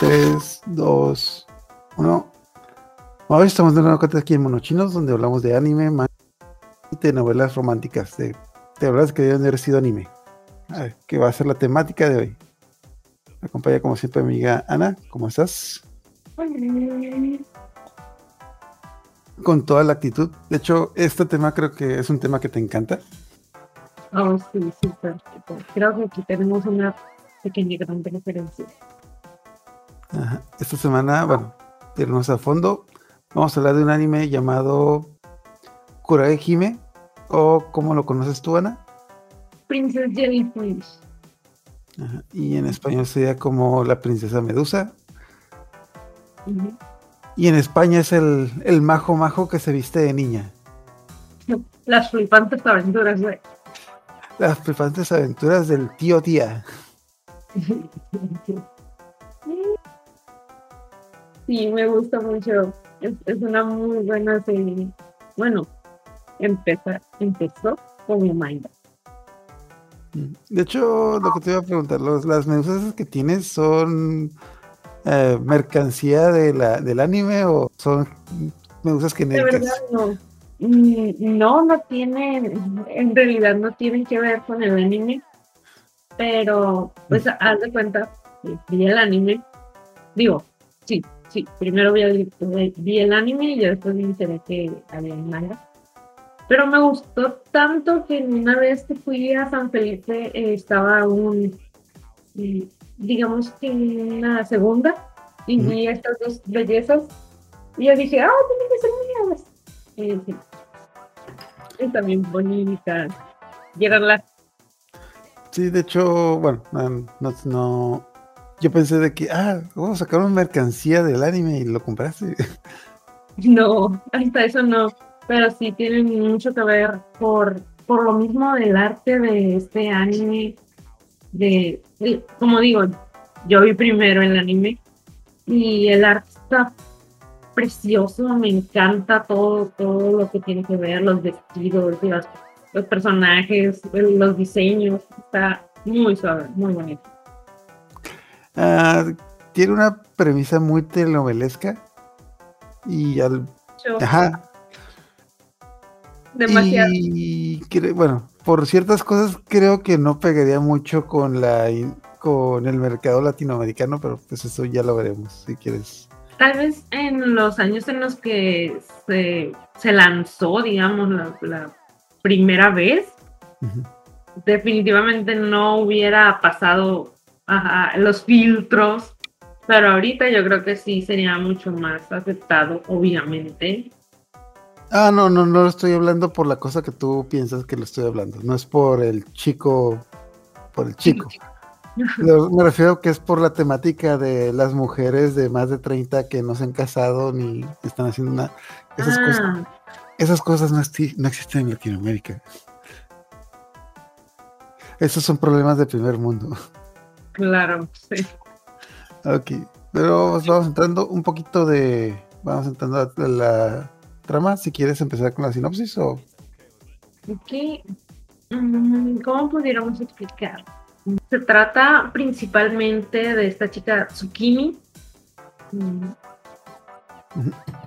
3, 2, 1. Hoy estamos de nuevo aquí en Monochinos, donde hablamos de anime, y de novelas románticas, de, novelas que deben haber sido anime. ¿Qué va a ser la temática de hoy? Me acompaña como siempre mi amiga Ana, ¿cómo estás? Con toda la actitud. De hecho, este tema creo que es un tema que te encanta. Oh, sí, súper. Creo que aquí tenemos una pequeña gran referencia. Ajá. Esta semana, bueno, irnos a fondo. Vamos a hablar de un anime llamado Kurage Hime, o ¿cómo lo conoces tú, Ana? Princess Jellyfish. Ajá. Y en español sería como La Princesa Medusa. Y en España es el, el majo majo que se viste de niña. Las flipantes aventuras de. Las flipantes aventuras del tío tía. Sí, me gusta mucho. Es, es una muy buena serie. Bueno, empezó, empezó como manga. De hecho, lo que te iba a preguntar, los- las medusas que tienes son eh, mercancía de la, del anime o son medusas De verdad genéricas? no. Mm, No, no tienen, en realidad no tienen que ver con el anime, pero pues haz de cuenta, vi el anime, digo, sí, sí, primero vi el, vi el anime y ya después me enteré que había un manga, pero me gustó tanto que una vez que fui a San Felipe eh, estaba un, mm, digamos que una segunda y vi estas dos bellezas y yo dije, ah, tienen que ser mías. Y sí. Y también eran las Sí, de hecho, bueno, no, no, no- yo pensé de que, ah, vamos a sacar una mercancía del anime y lo compraste. No, hasta eso no. Pero sí tienen mucho que ver por, por lo mismo del arte de este anime. De, como digo, yo vi primero el anime y el arte está precioso, me encanta todo, todo lo que tiene que ver, los vestidos, y las- los personajes, los diseños, está muy suave, muy bonito. Ah, tiene una premisa muy telenovelesca y al Yo- Ajá. demasiado. Y bueno, por ciertas cosas creo que no pegaría mucho con la con el mercado latinoamericano, pero pues eso ya lo veremos si quieres. Tal vez en los años en los que se, se lanzó, digamos, la, la primera vez, definitivamente no hubiera pasado ajá, los filtros, pero ahorita yo creo que sí sería mucho más aceptado, obviamente. Ah, no, no, no lo estoy hablando por la cosa que tú piensas que lo estoy hablando. No es por el chico, por el chico. Lo- me refiero que es por la temática de las mujeres de más de 30 que no se han casado ni están haciendo nada. Esas cosas, Ah, esas cosas no, esti- no existen en Latinoamérica. Esos son problemas de primer mundo. Claro, sí. Ok, pero pues vamos entrando un poquito de. Vamos entrando a la trama. Si quieres empezar con la sinopsis o. Ok, mm, ¿Cómo pudiéramos explicar? Se trata principalmente de esta chica Tsukimi.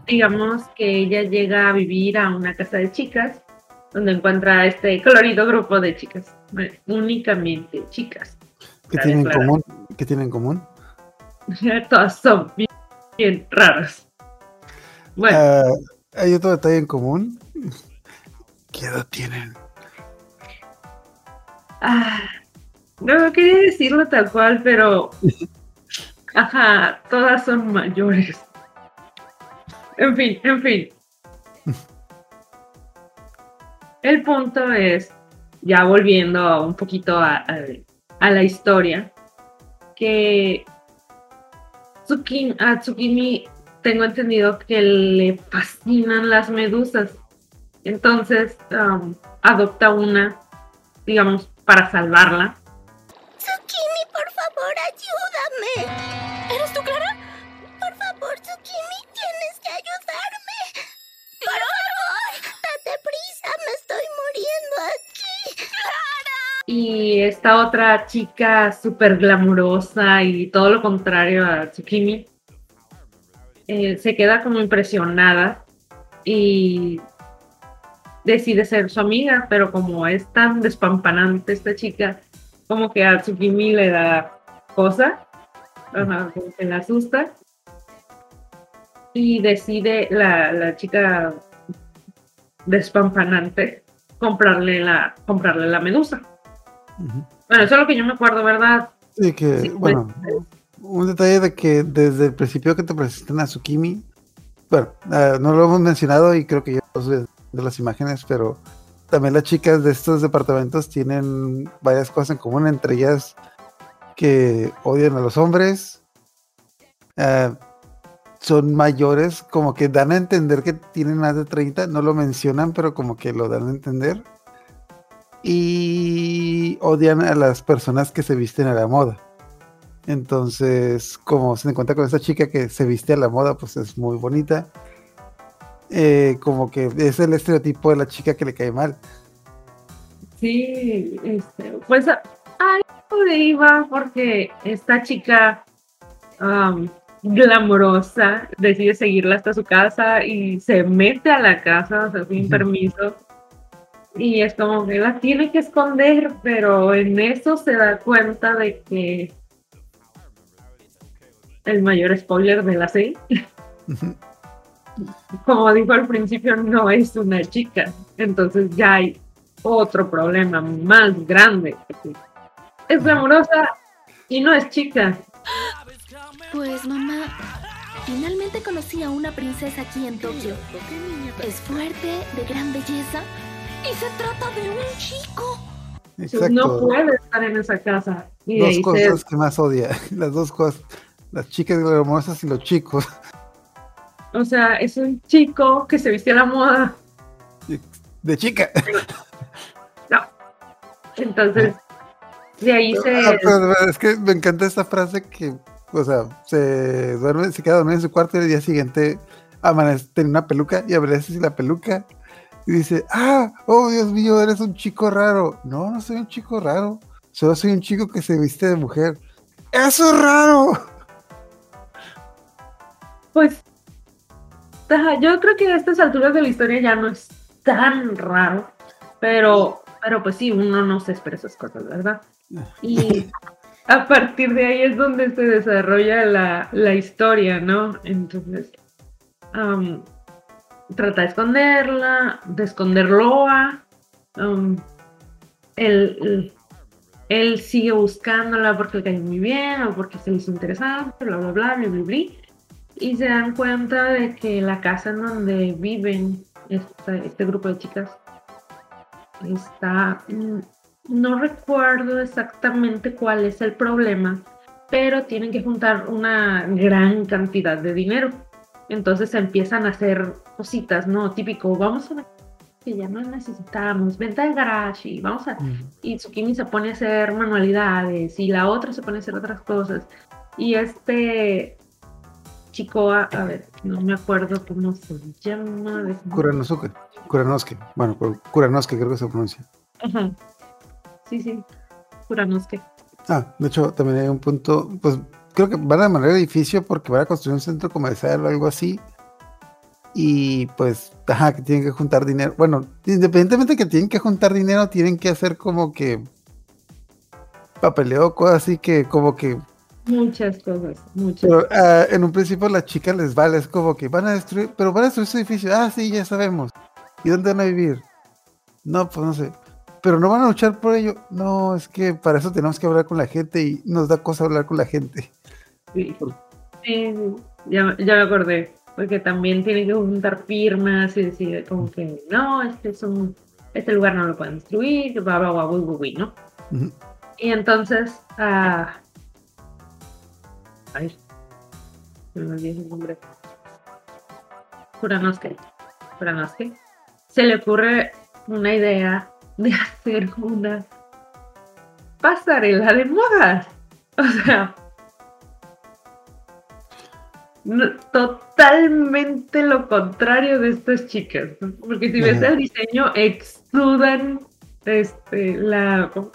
Digamos que ella llega a vivir a una casa de chicas donde encuentra a este colorido grupo de chicas, bueno, únicamente chicas. ¿Qué tienen en común? ¿Qué tienen en común? Todas son bien, bien raras. Bueno, Ah, hay otro detalle en común. ¿Qué edad tienen? Ah, no quería decirlo tal cual, pero. Ajá, todas son mayores. En fin, en fin. El punto es, ya volviendo un poquito a, a- a la historia, que Tsukin- a Tsukimi tengo entendido que le fascinan las medusas. Entonces um, adopta una digamos, para salvarla. Tsukimi, por favor, ayúdame. Y esta otra chica súper glamurosa y todo lo contrario a Tsukimi, eh, se queda como impresionada y decide ser su amiga, pero como es tan despampanante esta chica, como que a Tsukimi le da cosa, ajá, como que la asusta. Y decide la, la chica despampanante comprarle la, comprarle la medusa. Bueno, eso es lo que yo me acuerdo, ¿verdad? Sí, que, Sí, bueno, un detalle de que desde el principio que te presentan a Tsukimi, bueno, ah, no lo hemos mencionado y creo que ya ves de las imágenes, pero también las chicas de estos departamentos tienen varias cosas en común, entre ellas que odian a los hombres, ah, son mayores, como que dan a entender que tienen más de 30, no lo mencionan, pero como que lo dan a entender. Y odian a las personas que se visten a la moda. Entonces, como se encuentra con esta chica que se viste a la moda, pues es muy bonita. Eh, como que es el estereotipo de la chica que le cae mal. Sí, este, pues a, a eso le iba porque esta chica am, glamorosa decide seguirla hasta su casa y se mete a la casa, o sea, sin permiso. Y es como que la tiene que esconder, pero en eso se da cuenta de que el mayor spoiler de la serie, como dijo al principio, no es una chica. Entonces ya hay otro problema más grande. Es glamorosa y no es chica. Pues mamá, finalmente conocí a una princesa aquí en Tokio. Es fuerte, de gran belleza y se trata de un chico. Exacto. No puede estar en esa casa. Y dos dice, cosas que más odia. Las dos cosas. Las chicas glamorosas y los chicos. o sea, es un chico que se viste a la moda. De chica. No. Entonces, de ahí Ah, se... pero es que me encanta esta frase que, o sea, se duerme, se queda dormido en su cuarto y el día siguiente amanece, tiene una peluca y amanece sin la peluca y dice, ah, oh Dios mío, eres un chico raro. No, no soy un chico raro, solo soy un chico que se viste de mujer. ¡Eso es raro! Pues, yo creo que a estas alturas de la historia ya no es tan raro, pero, pero pues sí, uno no se espera esas cosas, ¿verdad? Y a partir de ahí es donde se desarrolla la, la historia, ¿no? Entonces, trata de esconderla, de esconderlo a... am, él, él- sigue buscándola porque le cae muy bien o porque se le hizo interesante, bla, bla, bla, bla, bla, bla. Y se dan cuenta de que la casa en donde viven este grupo de chicas está... mm, No recuerdo exactamente cuál es el problema, pero tienen que juntar una gran cantidad de dinero. Entonces empiezan a hacer cositas, ¿no? Típico, vamos a una que ya no necesitamos, venta de garage y vamos a y Tsukimi se pone a hacer manualidades y la otra se pone a hacer otras cosas. Y este chico, a, a ver, no me acuerdo cómo se llama. déjame- Kuranosuke. Kuranosuke. Bueno, Kur- Kuranosuke creo que se pronuncia. Ajá. Sí, sí. Kuranosuke. Ah, de hecho, también hay un punto, pues creo que van a el edificio porque van a construir un centro comercial o algo así. Y pues, ajá, que tienen que juntar dinero. Bueno, independientemente de que tienen que juntar dinero, tienen que hacer como que papeleo, cosas así que como que... Muchas cosas, muchas. Pero ah, en un principio a las chicas les vale, es como que van a destruir, pero van a destruir su edificio. Ah, sí, ya sabemos. ¿Y dónde van a vivir? No, pues no sé. Pero no van a luchar por ello. No, es que para eso tenemos que hablar con la gente y nos da cosa hablar con la gente. Sí, Sí, ya, ya me acordé. Porque también tienen que juntar firmas y decir como que no, este es un, este lugar no lo pueden destruir, bla, bla, bla, ¿no? Ujú. Y entonces, ah, ay, me olvidé el nombre. Kuranosuke. Kuranosuke. Se le ocurre una idea de hacer una pasarela de moda. O sea, totalmente lo contrario de estas chicas. ¿no? Porque si ves el diseño, exudan este, la... ¿cómo?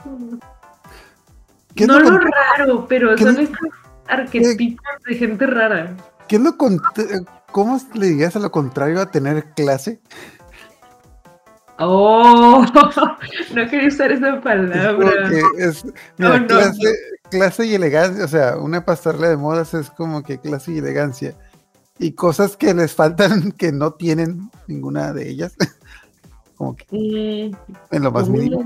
¿Qué es No lo raro, pero son lo- estos arquetipos de gente rara. ¿Qué es lo ¿Cómo le dirías a lo contrario a tener clase? Oh, no quería usar esa palabra. Es, mira, no. clase, clase y elegancia, o sea, una pasarela de modas es como que clase y elegancia. Y cosas que les faltan que no tienen ninguna de ellas. como que Mm, en lo más mínimo.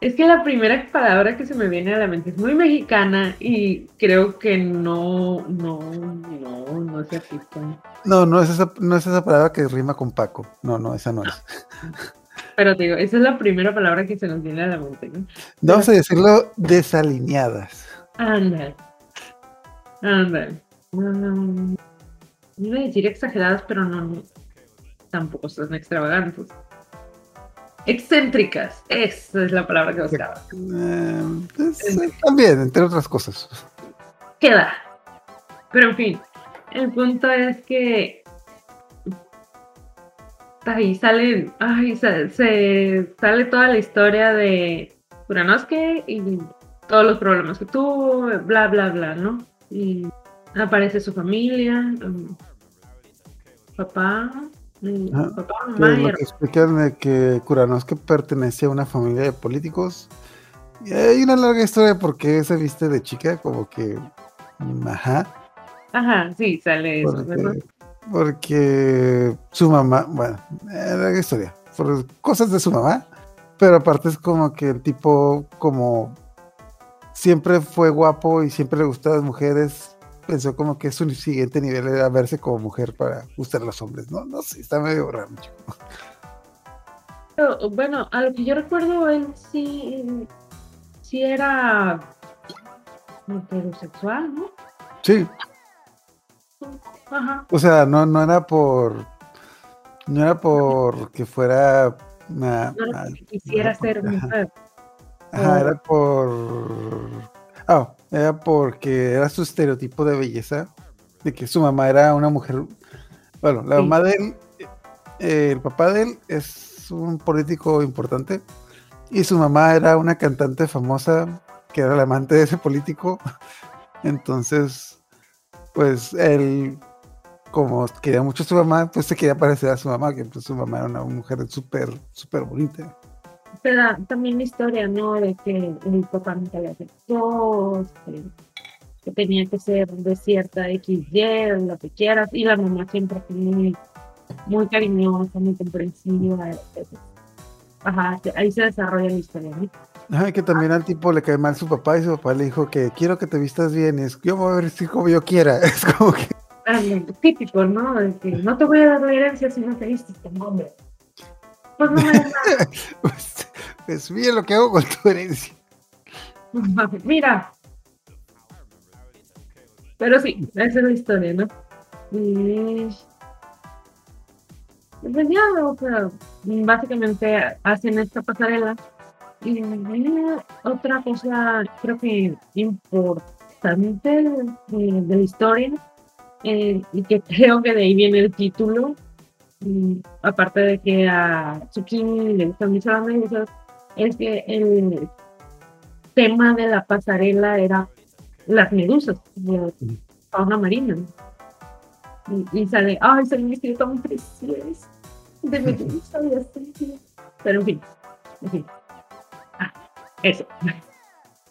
Es que la primera palabra que se me viene a la mente es muy mexicana y creo que no, no, no, no se aplica. No, no es esa, no es esa palabra que rima con Paco. No, no, esa no es. Pero te digo, esa es la primera palabra que se nos viene a la mente, ¿no? Vamos a decirlo desalineadas. Ándale. Ándale. Mm, iba a decir exageradas, pero no, no. Tampoco son extravagantes. Excéntricas. Esa es la palabra que buscaba. Eh, pues, también, entre otras cosas. queda. Pero en fin, el punto es que ahí salen, ay, se, se- sale toda la historia de Kuranosuke y todos los problemas que tuvo, bla, bla, bla, ¿no? Y aparece su familia, um, papá, Ah, papá, mamá y explican de que Kuranosuke pertenece a una familia de políticos. Y hay una larga historia de por qué se viste de chica, como que. Ajá. Ajá, sí, sale eso, ¿verdad? Porque, su mamá, bueno, eh, larga historia. Por cosas de su mamá. Pero aparte es como que el tipo, como siempre fue guapo y siempre le gustaban las mujeres, pensó como que su siguiente nivel era verse como mujer para gustar a los hombres. No, no sé, está medio raro. chico. Pero, bueno, a lo que yo recuerdo, él sí, sí era heterosexual, ¿no? Sí, Ajá. o sea, no, no era por. No era por que fuera. una- No era porque quisiera ajá, ser ajá. mujer. Ajá, Oh. era por. Ah, era porque era su estereotipo de belleza. De que su mamá era una mujer. Bueno, la Sí. mamá de él. eh, el papá de él es un político importante. Y su mamá era una cantante famosa. Que era la amante de ese político. Entonces. Pues él. Como quería mucho a su mamá, pues se quería parecer a su mamá, que pues su mamá era una mujer súper, súper bonita. Da también la historia, ¿no? De que el papá nunca le aceptó, que tenía que ser de cierta XY, lo que quieras, y la mamá siempre fue muy, muy cariñosa, muy comprensiva. Ajá, ahí se desarrolla la historia, ¿no? Ay, que también al tipo le cae mal su papá y su papá le dijo que quiero que te vistas bien. Es yo voy a vestir como yo quiera. Es como que típico, ¿no? De que no te voy a dar la herencia si no te vistes como hombre. Pues no me pues, pues mira lo que hago con tu herencia. Mira. Pero sí, esa es la historia, ¿no? Y... Pues ya, o sea, básicamente hacen esta pasarela. Y otra cosa, creo que importante de, de la historia, eh, y que creo que de ahí viene el título, y aparte de que a Tsukimi le gustan mucho las medusas, es que el tema de la pasarela era las medusas, de fauna marina. Y, sale, ay, sale un vestido tan precioso de medusa y así. Pero en fin, en fin. Eso.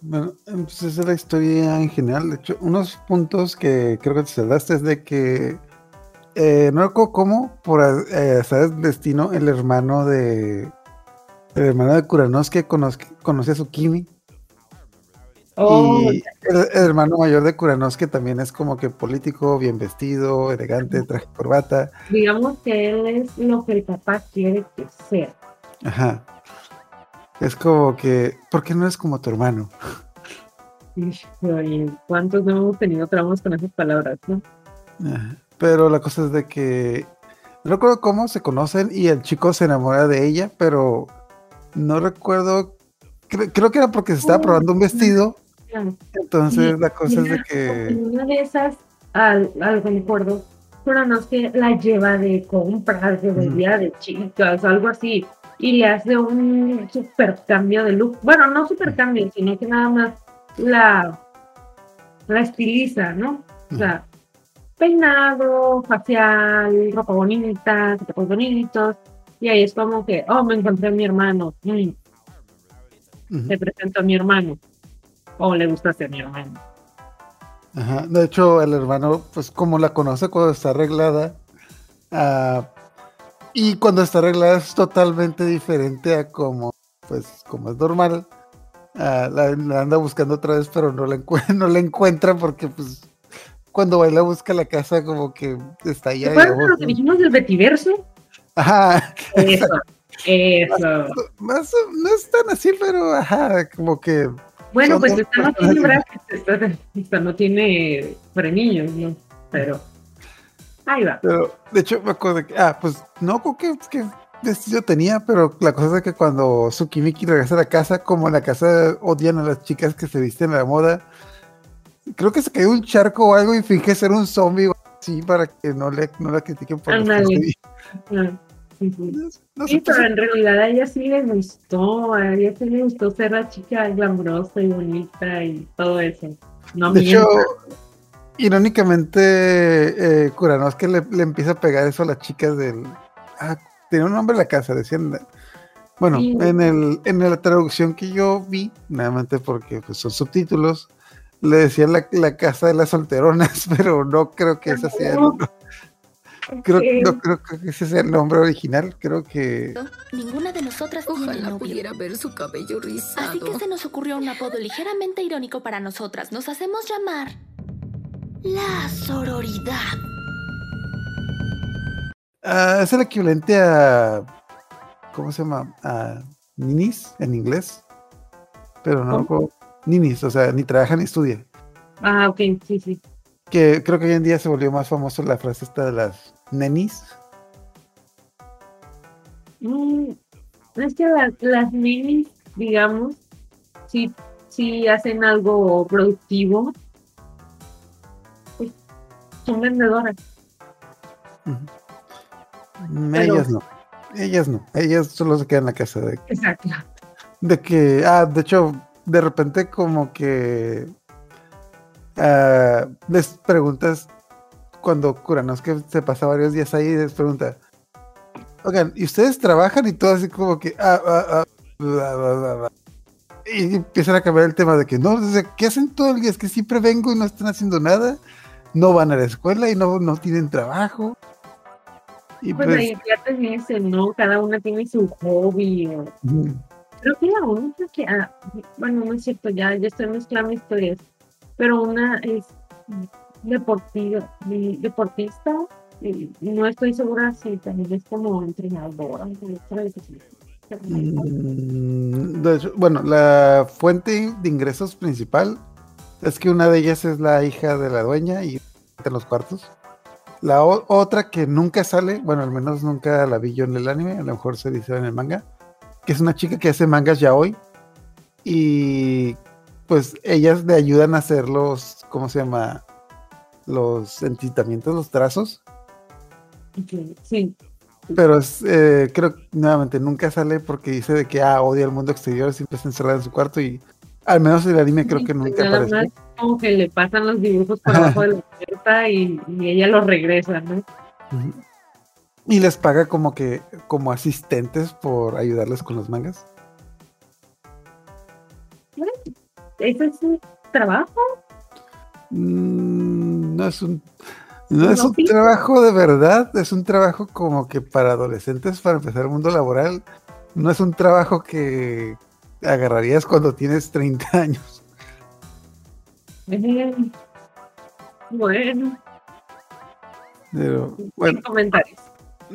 Bueno, pues esa es la historia en general. De hecho, unos puntos que creo que te saldaste es de que eh, no recuerdo cómo, por eh, ¿sabes? destino, el hermano de el hermano de Kuranosuke conoce, a Tsukimi. Oh, y el, el hermano mayor de Kuranosuke también es como que político, bien vestido, elegante, traje corbata. digamos que él es lo que el papá quiere que sea. Ajá. Es como que, ¿por qué no es como tu hermano? ¿cuántos no hemos tenido traumas con esas palabras, no? Pero la cosa es de que no recuerdo cómo se conocen y el chico se enamora de ella, pero no recuerdo. cre- creo que era porque se estaba probando un vestido. Entonces la cosa es de En que. una de esas, al, al recuerdo, pero no es que la lleva de compras, de día de chicas, algo así. Y le hace un super cambio de look. Bueno, no super cambio, sino que nada más la, la estiliza, ¿no? O sea, peinado, facial, ropa bonita, zapatos bonitos. Y ahí es como que, oh, me encontré a mi hermano. Mm. Te presento a mi hermano. O le gusta ser mi hermano. Ajá. De hecho, el hermano, pues como la conoce cuando está arreglada, ah, y cuando está arreglada es totalmente diferente a como, pues, como es normal. ah, la, la anda buscando otra vez, pero no la, no la encuentra porque, pues, cuando baila busca la casa como que está ¿Te allá. digamos, lo que dijimos del Betiverso? Ajá, Eso, eso. más no es tan así, pero ajá, como que Bueno, pues esta no tiene esta, no tiene frenillos, ¿no? Pero ahí va. Pero, de hecho, me acuerdo que, ah, pues no, creo que, que vestido tenía, pero la cosa es que cuando Tsukimiki regresa a la casa, como en la casa odian a las chicas que se visten a la moda, creo que se cayó un charco o algo y finge ser un zombie o así para que no, le, no la critiquen por lo que Ah, sí, sí. No, no Sí, pues, pero en realidad a ella sí le gustó, a ella sí le gustó ser la chica glamurosa y bonita y todo eso. No de hecho. Irónicamente, eh, Kuranosuke le, le empieza a pegar eso a las chicas del... Ah, tenía un nombre en la casa, decían... Bueno, Sí. en, el, en la traducción que yo vi, nuevamente porque pues, son subtítulos, le decían la, la casa de las solteronas, pero no creo que ese sea el, No. creo, no creo que ese sea el nombre original, creo que... Ninguna de nosotras Ojalá pudiera ver su cabello Así rizado. que se nos ocurrió un apodo ligeramente irónico para nosotras. Nos hacemos llamar la sororidad. Ah, es el equivalente a... ¿Cómo se llama? A ninis en inglés, pero no... ¿Cómo? Ninis, o sea, ni trabaja ni estudia. Ah, ok, sí, sí. Que creo que hoy en día se volvió más famoso la frase esta de las nenis. Mm, es que las, las ninis, digamos, si, si hacen algo productivo, son vendedoras. Pero- Ellas no. Ellas no. Ellas solo se quedan en la casa. De, Exacto. de que, ah, de hecho, de repente como que ah, les preguntas cuando Kuranosuke se pasa varios días ahí, les pregunta, oigan, ¿y ustedes trabajan? Y todo así como que, ah, ah, ah, bla, bla, bla, bla". Y empiezan a cambiar el tema de que no, o sea, ¿qué hacen todo el día? Es que siempre vengo y no están haciendo nada, no van a la escuela y no, no tienen trabajo. Y Pues pues, ahí ya te dicen, ¿no? Cada una tiene su hobby. o-. Creo que la única que, ah, bueno, no es cierto, ya, ya estoy mezclando historias, pero una es deportiva, de- deportista, y no estoy segura si también es como entrenadora. de. Mm, de hecho, bueno, la fuente de ingresos principal es que una de ellas es la hija de la dueña y en los cuartos. La otra que nunca sale, bueno, al menos nunca la vi yo en el anime, a lo mejor se dice en el manga, que es una chica que hace mangas ya hoy y pues ellas le ayudan a hacer los, ¿cómo se llama? Los entitamientos, los trazos. Sí, Pero es, eh, creo que nuevamente nunca sale porque dice de que ah, odia el mundo exterior, siempre está encerrada en su cuarto y al menos en el anime creo Sí, que pues nunca nada más como que le pasan los dibujos por abajo de la puerta y, y ella los regresa, ¿no? Y les paga como que como asistentes por ayudarles con los mangas. Ese es un trabajo. Mm, no es un no es un trabajo de verdad, es un trabajo como que para adolescentes para empezar el mundo laboral. No es un trabajo que agarrarías cuando tienes 30 años. Eh, Bueno, Pero, sin bueno, comentarios.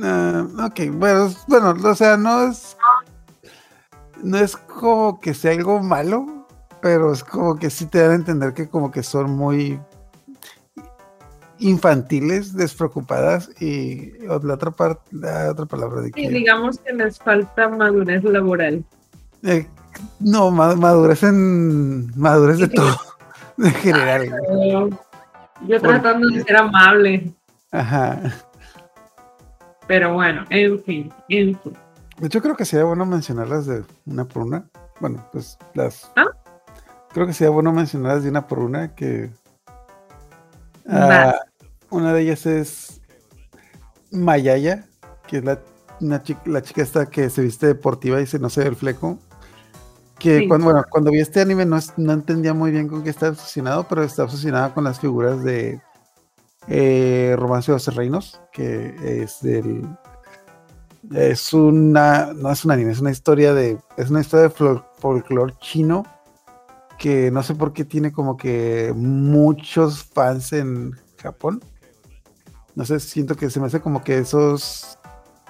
Ah, ok, bueno, bueno, o sea, no es. No es como que sea algo malo, pero es como que sí te dan a entender que como que son muy infantiles, despreocupadas y la otra parte, la otra palabra de Sí, que digamos que les falta madurez laboral. eh, no ma- madurez en madurez de todo en general. Yo, tratando de ser amable, Ajá. pero bueno, en fin, en fin. De hecho, creo que sería bueno mencionarlas de una por una. Bueno, pues las. ¿Ah? Creo que sería bueno mencionarlas de una por una. Que. Ah, una de ellas es. Mayaya, que es la, una chica, la chica esta que se viste deportiva y se no se ve el fleco. Que Sí. cuando, bueno, cuando vi este anime no, no entendía muy bien con qué está obsesionado, pero está obsesionada con las figuras de eh, Romance de los Reinos, que es del. Es una. No es un anime, es una historia de. Es una historia de fol- folclore chino. Que no sé por qué tiene como que muchos fans en Japón. No sé, siento que se me hace como que esos.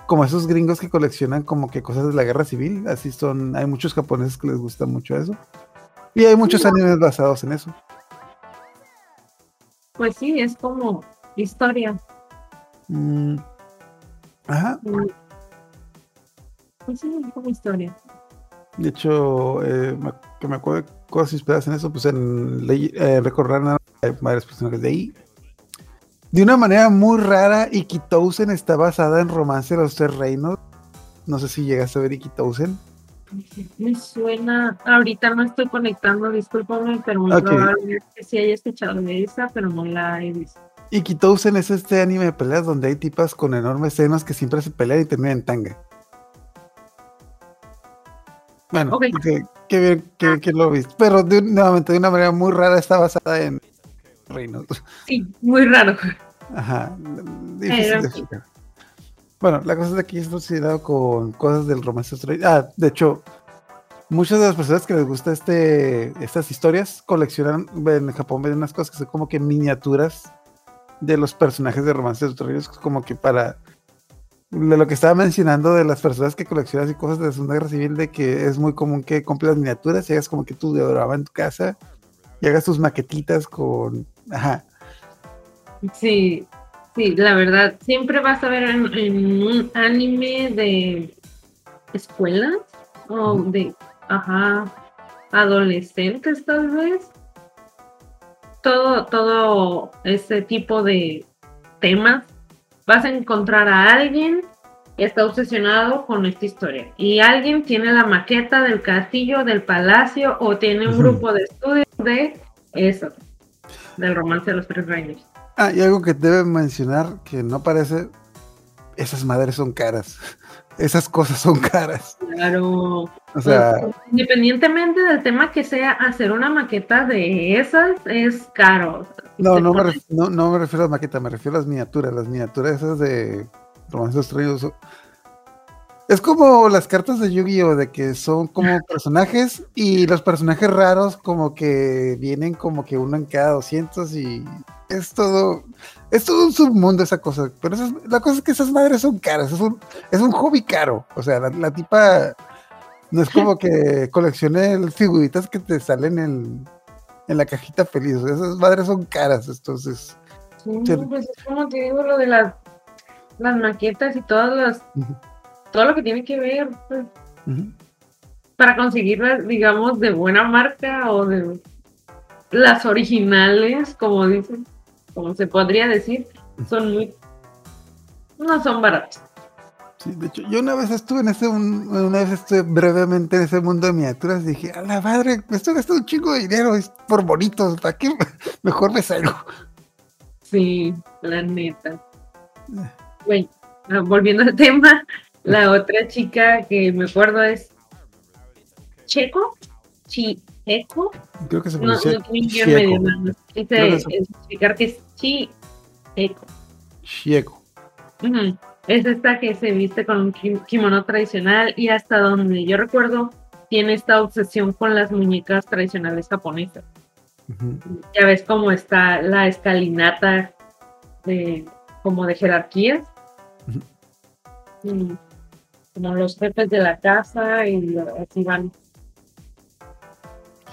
Como esos gringos que coleccionan como que cosas de la guerra civil. Así son. Hay muchos japoneses que les gusta mucho eso. Y hay muchos animes basados en eso. Pues sí, es como historia. Mm, Ajá. Mm. Pues sí, es como historia. De hecho, eh, me- que me acuerdo de cosas inspiradas en eso, pues en Ley- eh, recordar nada, hay varios personajes de ahí. De una manera muy rara, Ikitousen está basada en Romance de los Tres Reinos. No sé si llegas a ver Ikitousen. Me suena, ahorita no estoy conectando, discúlpame, pero muy Ok. probable que sí haya escuchado de esa, pero no la he visto. Ikitousen es este anime de peleas donde hay tipas con enormes senos que siempre se pelean y terminan en tanga. Bueno, Ok. que, que bien que, que lo viste. Pero de, nuevamente, de una manera muy rara, está basada en reinos. Sí, muy raro. Ajá. Difícil de explicar. Bueno, la cosa es de que está obsesionado con cosas del romance. Ah, de hecho, muchas de las personas que les gusta este, estas historias coleccionan, en Japón ven unas cosas que son como que miniaturas de los personajes de romances australianos, como que para de lo que estaba mencionando de las personas que coleccionan y cosas de la Segunda Guerra Civil, de que es muy común que compres las miniaturas y hagas como que tu diorama en tu casa y hagas tus maquetitas con... Ajá. Sí, sí, la verdad, siempre vas a ver en, en un anime de escuelas o de, ajá, adolescentes tal vez. Todo, todo ese tipo de temas. Vas a encontrar a alguien que está obsesionado con esta historia. Y alguien tiene la maqueta del castillo, del palacio, o tiene un grupo de estudios de eso, del romance de los tres reinos. Ah, y algo que debe mencionar que no parece, esas madres son caras. Esas cosas son caras. Claro. O sea, Pues, independientemente del tema que sea, hacer una maqueta de esas es caro. No, no me, pones- ref- no, no me refiero a las maquetas, me refiero a las miniaturas. Las miniaturas esas de romances extraños. Es como las cartas de Yu-Gi-Oh! de que son como personajes y los personajes raros como que vienen como que uno en cada 200 y es todo, es todo un submundo esa cosa. Pero esas- la cosa es que esas madres son caras, es un, es un hobby caro. O sea, la, la tipa no es como que coleccione figuritas que te salen en, en la cajita feliz. o sea, esas madres son caras, entonces. Sí, pues es como te digo, lo de las, las maquetas y todas las, todo lo que tiene que ver pues, para conseguirlas, digamos, de buena marca o de las originales, como dicen, como se podría decir, son muy, no son baratas. Sí, de hecho, yo una vez estuve en ese, un- una vez estuve brevemente en ese mundo de miniaturas y dije, a la madre, me estoy gastando un chingo de dinero es por bonitos, ¿para qué? Mejor me salgo. Sí, la neta. Bueno, ah, volviendo al tema, la otra chica que me acuerdo es Checo, Chieco, Creo que se no, no pronuncia tiene un guion medio Chieco. nada más. Creo que explicar es Chieco. Chieco. Ujú. Es esta que se viste con un kim- kimono tradicional y hasta donde yo recuerdo tiene esta obsesión con las muñecas tradicionales japonesas. Ya ves cómo está la escalinata de como de jerarquías. Como los jefes de la casa y así van.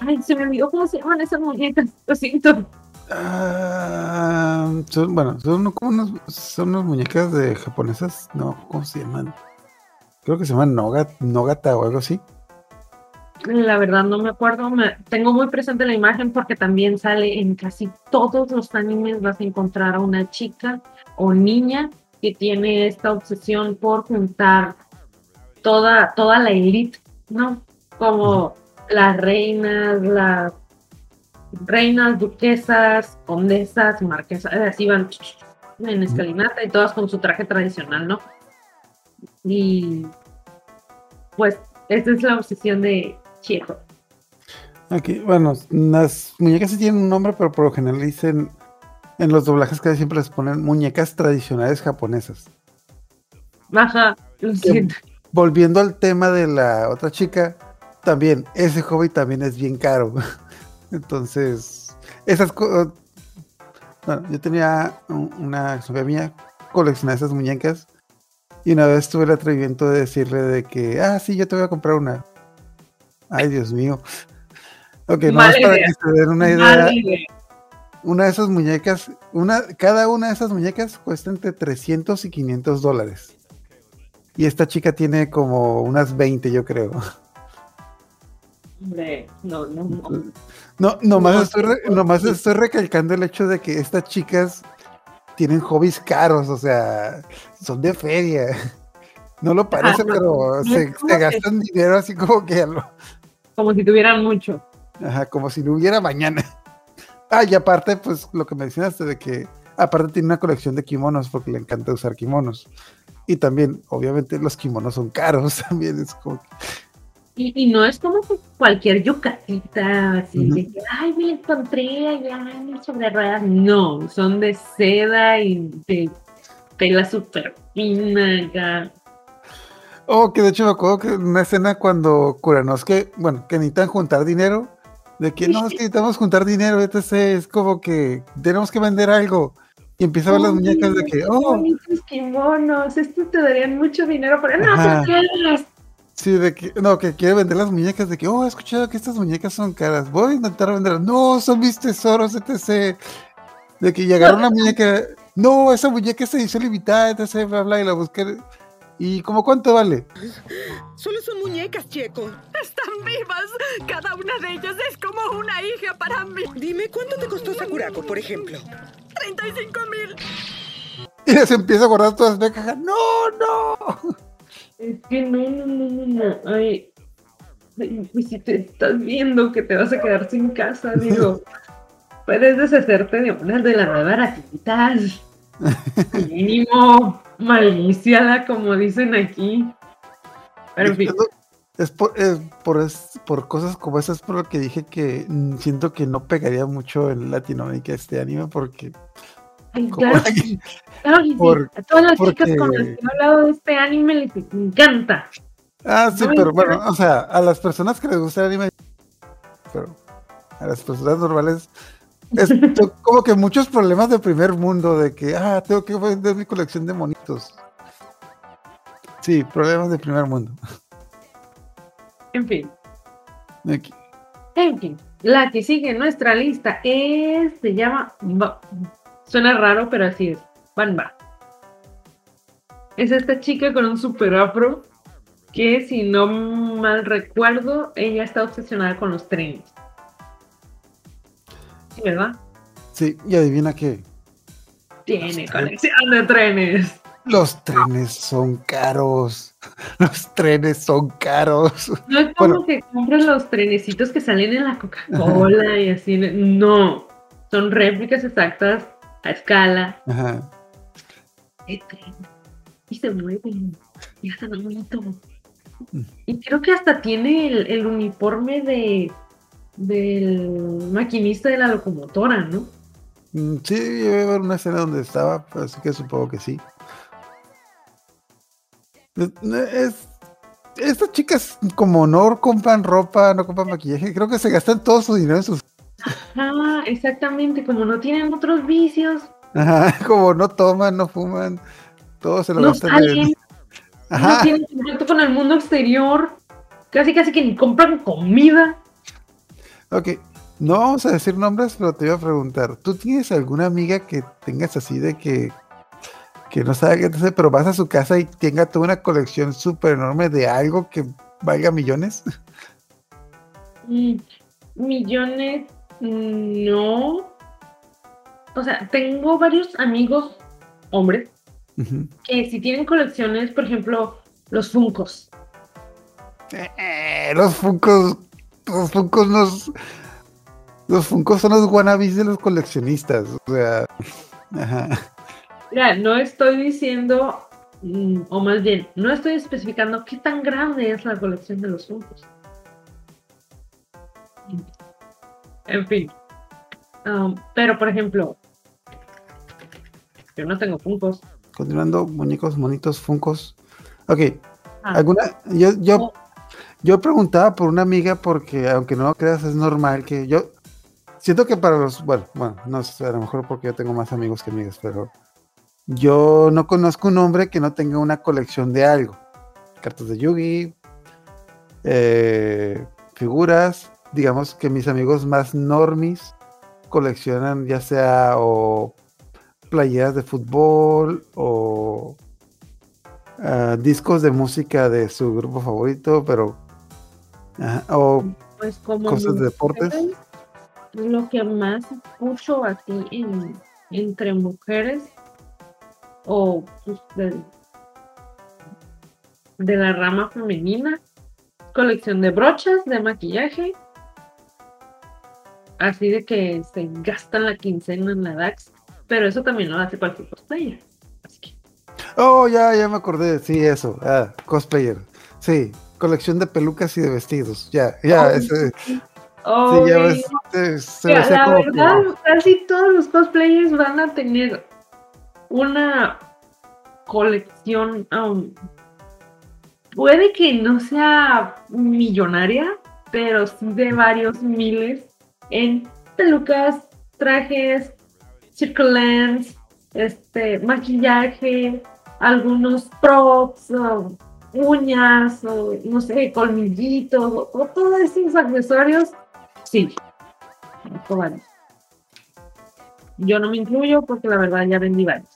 Ay, se me olvidó cómo se llaman esas muñecas. Lo siento. Ah, son, bueno, son como unos, son unas muñecas de japonesas, no, ¿cómo se llaman? Creo que se llaman Nogat, Nogata o algo así. La verdad no me acuerdo. me- tengo muy presente la imagen porque también sale en casi todos los animes. Vas a encontrar a una chica o niña que tiene esta obsesión por juntar toda, toda la elite, ¿no? Como las reinas, las reinas, duquesas, condesas, marquesas, así van en escalinata y todas con su traje tradicional, ¿no? Y pues esta es la obsesión de Chieto. Aquí, bueno, las muñecas sí tienen un nombre, pero por lo general dicen en los doblajes que siempre les ponen muñecas tradicionales japonesas. Ajá, lo siento. Volviendo al tema de la otra chica, también ese hobby también es bien caro. Entonces, esas cosas. Bueno, yo tenía una novia mía coleccionaba esas muñecas y una vez tuve el atrevimiento de decirle de que, ah, sí, yo te voy a comprar una. Ay, Dios mío. Ok, más para que se den una idea. Una de esas muñecas, una, cada una de esas muñecas cuesta entre 300 y 500 dólares. Y esta chica tiene como unas 20, yo creo. Hombre, no, no, no. No, nomás, estoy, nomás estoy recalcando el hecho de que estas chicas tienen hobbies caros, o sea, son de feria. No lo parece, pero se, gastan dinero así como que... Como si tuvieran mucho. Ajá, como si no hubiera mañana. Ah, y aparte, pues lo que mencionaste de que aparte tiene una colección de kimonos porque le encanta usar kimonos. Y también, obviamente, los kimonos son caros también. Es como y, no es como cualquier yucatita, así de que, ay, me la encontré allá sobre ruedas. No, son de seda y de tela súper fina. Oh, que de hecho me acuerdo que una escena cuando Kuranosuke, bueno, que necesitan juntar dinero, de que no, es que necesitamos juntar dinero, etc. Es como que tenemos que vender algo. Y empieza a ver las muñecas de que, oh. Bonitos kimonos, estos te darían mucho dinero, pero no, pues Sí, de que, no, que quiere vender las muñecas, de que, oh, he escuchado que estas muñecas son caras, voy a intentar venderlas, no, son mis tesoros, etc. De que llegaron una muñeca, no, esa muñeca se hizo limitada, etc, bla, bla, y la busqué. ¿Y como cuánto vale? Solo son muñecas, Checo. Están vivas. Cada una de ellas es como una hija para mí. Dime, ¿cuánto te costó Sakurako, por ejemplo? 35 mil. Y se empieza a guardar todas las cajas. ¡No, no! Es que no, no, no, no, no. Ay, pues si te estás viendo que te vas a quedar sin casa, digo, puedes deshacerte de una de las baratitas. Mínimo maliciada, como dicen aquí. Pero en fin. Es por, por, por, cosas como esas, por lo que dije que mm, siento que no pegaría mucho en Latinoamérica este anime, porque claro, que sí. A todas las chicas con las que he hablado de este anime les encanta. Ah, sí, pero bueno, o sea, a las personas que les gusta el anime, pero a las personas normales, es como que muchos problemas de primer mundo, de que, ah, tengo que vender mi colección de monitos. Sí, problemas de primer mundo. En fin. En fin, la que sigue en nuestra lista es, se llama Suena raro, pero así es. Banba. Es esta chica con un super afro que, si no mal recuerdo, ella está obsesionada con los trenes. ¿Sí, verdad? Sí, y adivina qué. Tiene colección de trenes. Los trenes son caros. Los trenes son caros. No es como que compren los trenecitos que salen en la Coca-Cola y así. No, son réplicas exactas a escala. Ajá. Y se mueven. Y hasta bonito. Mm. Y creo que hasta tiene el, uniforme de del maquinista de la locomotora, ¿no? Mm, sí, yo voy a ver una escena donde estaba, así que supongo que sí. Es, estas chicas, como no compran ropa, no compran maquillaje, creo que se gastan todo su dinero en sus Ajá, exactamente, como no tienen otros vicios. Ajá, como no toman, no fuman, todo se lo no gastan No tienen contacto con el mundo exterior, casi casi que ni compran comida. Ok, no vamos a decir nombres, pero te voy a preguntar, ¿tú tienes alguna amiga que tengas así de que que no sabe qué hacer, pero vas a su casa y tenga toda una colección súper enorme de algo que valga millones? Mm, millones no. O sea, tengo varios amigos hombres que si tienen colecciones, por ejemplo, los Funcos. Eh, los Funkos, los Funkos nos, los Funkos son los wannabes de los coleccionistas, o sea, ajá. Mira, no estoy diciendo, mm, o más bien, no estoy especificando qué tan grande es la colección de los Funkos. En fin. Um, pero, por ejemplo, yo no tengo Funkos. Continuando, muñecos, monitos, Funkos. Ok, Ah, alguna, yo, yo, Oh. yo preguntaba por una amiga porque, aunque no lo creas, es normal que yo siento que para los, bueno, bueno, no sé, a lo mejor porque yo tengo más amigos que amigas, pero yo no conozco un hombre que no tenga una colección de algo. Cartas de Yugi, eh, figuras, digamos que mis amigos más normis coleccionan ya sea o playeras de fútbol o ah, discos de música de su grupo favorito, pero ajá, o Pues como cosas de deportes. Lo que más escucho aquí en, entre mujeres o pues, de, de la rama femenina, colección de brochas, de maquillaje, así de que se gastan la quincena en la DAX, pero eso también lo hace cualquier cosplayer. Así que, Oh, ya, ya me acordé, sí, eso, ah, cosplayer, sí, colección de pelucas y de vestidos, ya, ya, Oh, ese- oh, sí, ya ves, se la verdad, casi todos los cosplayers van a tener una colección. um, puede que no sea millonaria, pero sí de varios miles en pelucas, trajes, circle lens, este, maquillaje, algunos props, uñas, o, no sé, colmillitos, o, todos esos accesorios. Sí. Yo no me incluyo porque la verdad ya vendí varios.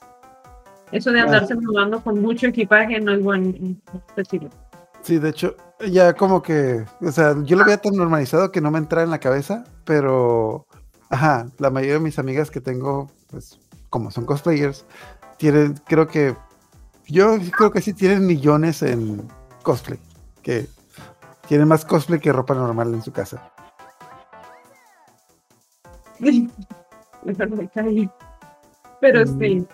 Eso de andarse mudando con mucho equipaje no es buen no sirve. Sí, de hecho, ya como que, o sea, yo lo veía tan normalizado que no me entraba en la cabeza, pero, ajá, la mayoría de mis amigas que tengo, pues, como son cosplayers, tienen, creo que, yo creo que sí tienen millones en cosplay, que tienen más cosplay que ropa normal en su casa. Mejor me caí. Pero Mm. sí,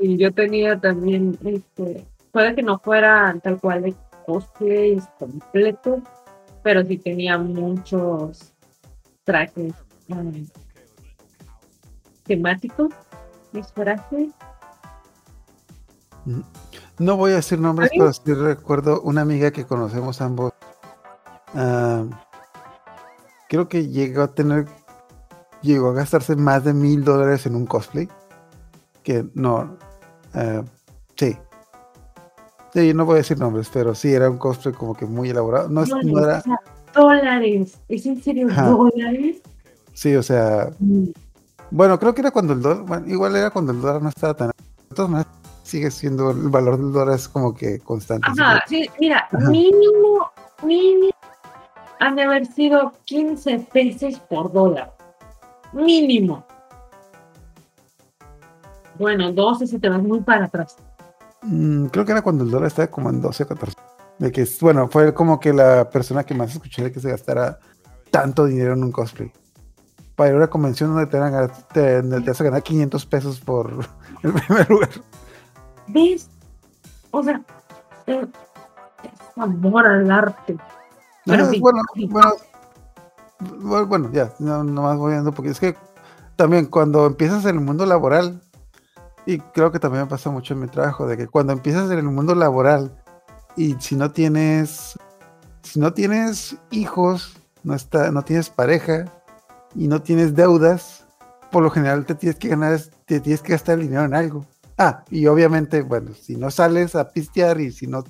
y yo tenía también, este, puede que no fuera tal cual de cosplays completo, pero sí tenía muchos trajes um, temáticos, disfraces. No voy a decir nombres, pero sí recuerdo una amiga que conocemos ambos. ah, creo que llegó a tener, llegó a gastarse más de mil dólares en un cosplay. Que no, ah, sí. Sí, no voy a decir nombres, pero sí era un cosplay como que muy elaborado. No, es- no Dólares, era, ¿es en serio Ajá. dólares? sí, o sea, Mm, bueno, creo que era cuando el dólar, bueno, igual era cuando el dólar no estaba tan. De todas maneras, sigue siendo el valor del dólar es como que constante. Ajá, sí, mira, Ajá. mínimo, mínimo han de haber sido 15 pesos por dólar. Mínimo. Bueno, 12 si te vas muy para atrás. Mm, creo que era cuando el dólar estaba como en 12 o 14. De que, bueno, fue como que la persona que más escuché de que se gastara tanto dinero en un cosplay. Para ir a una convención donde te, van te, te vas a ganar 500 pesos por el primer lugar. ¿Ves? O sea, eh, es amor al arte. Pero sí, bueno, sí. bueno, bueno, bueno, ya, no, nomás voy viendo porque es que también cuando empiezas en el mundo laboral, y creo que también me pasa mucho en mi trabajo, de que cuando empiezas en el mundo laboral y si no tienes, si no tienes hijos, no, está, no tienes pareja y no tienes deudas, por lo general te tienes que ganar, te tienes que gastar el dinero en algo. Ah, y obviamente, bueno, si no sales a pistear y si no